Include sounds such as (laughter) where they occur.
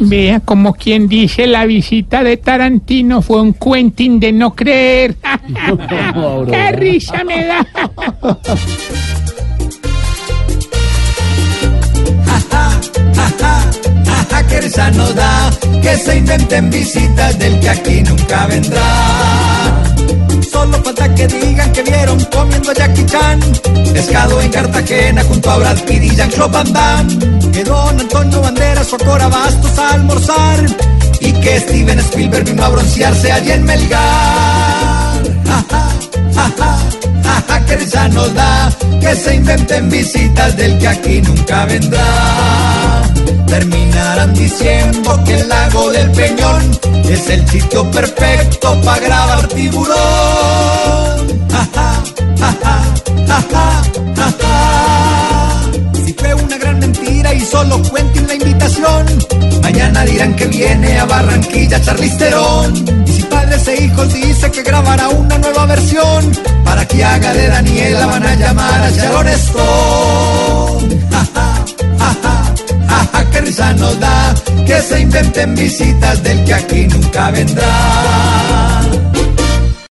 Vea como quien dice la visita de Tarantino fue un Quentin de no creer. (laughs) ¡Qué risa me da! Que risa nos da que se inventen visitas del que aquí nunca vendrá. Solo falta que digan que vieron comiendo a Jackie Chan pescado en Cartagena junto a Brad Pitt y Jean-Claude Van Damme. Que Don Antonio Banderas fue a Cora Bastos a almorzar y que Steven Spielberg vino a broncearse allí en Melgar. Jaja, jaja, jaja, que risa nos da que se inventen visitas del que aquí nunca vendrá terminarán diciendo que el lago del Peñón es el sitio perfecto para grabar tiburón. Ja, ja, ja, solo cuenten la invitación, mañana dirán que viene a Barranquilla Charlisterón. Y si padres e hijos dice que grabará una nueva versión, para que haga de Daniela van a llamar a Sharon Stone. (laughs) Ja, ja jaja, qué risa nos da que se inventen visitas del que aquí nunca vendrá.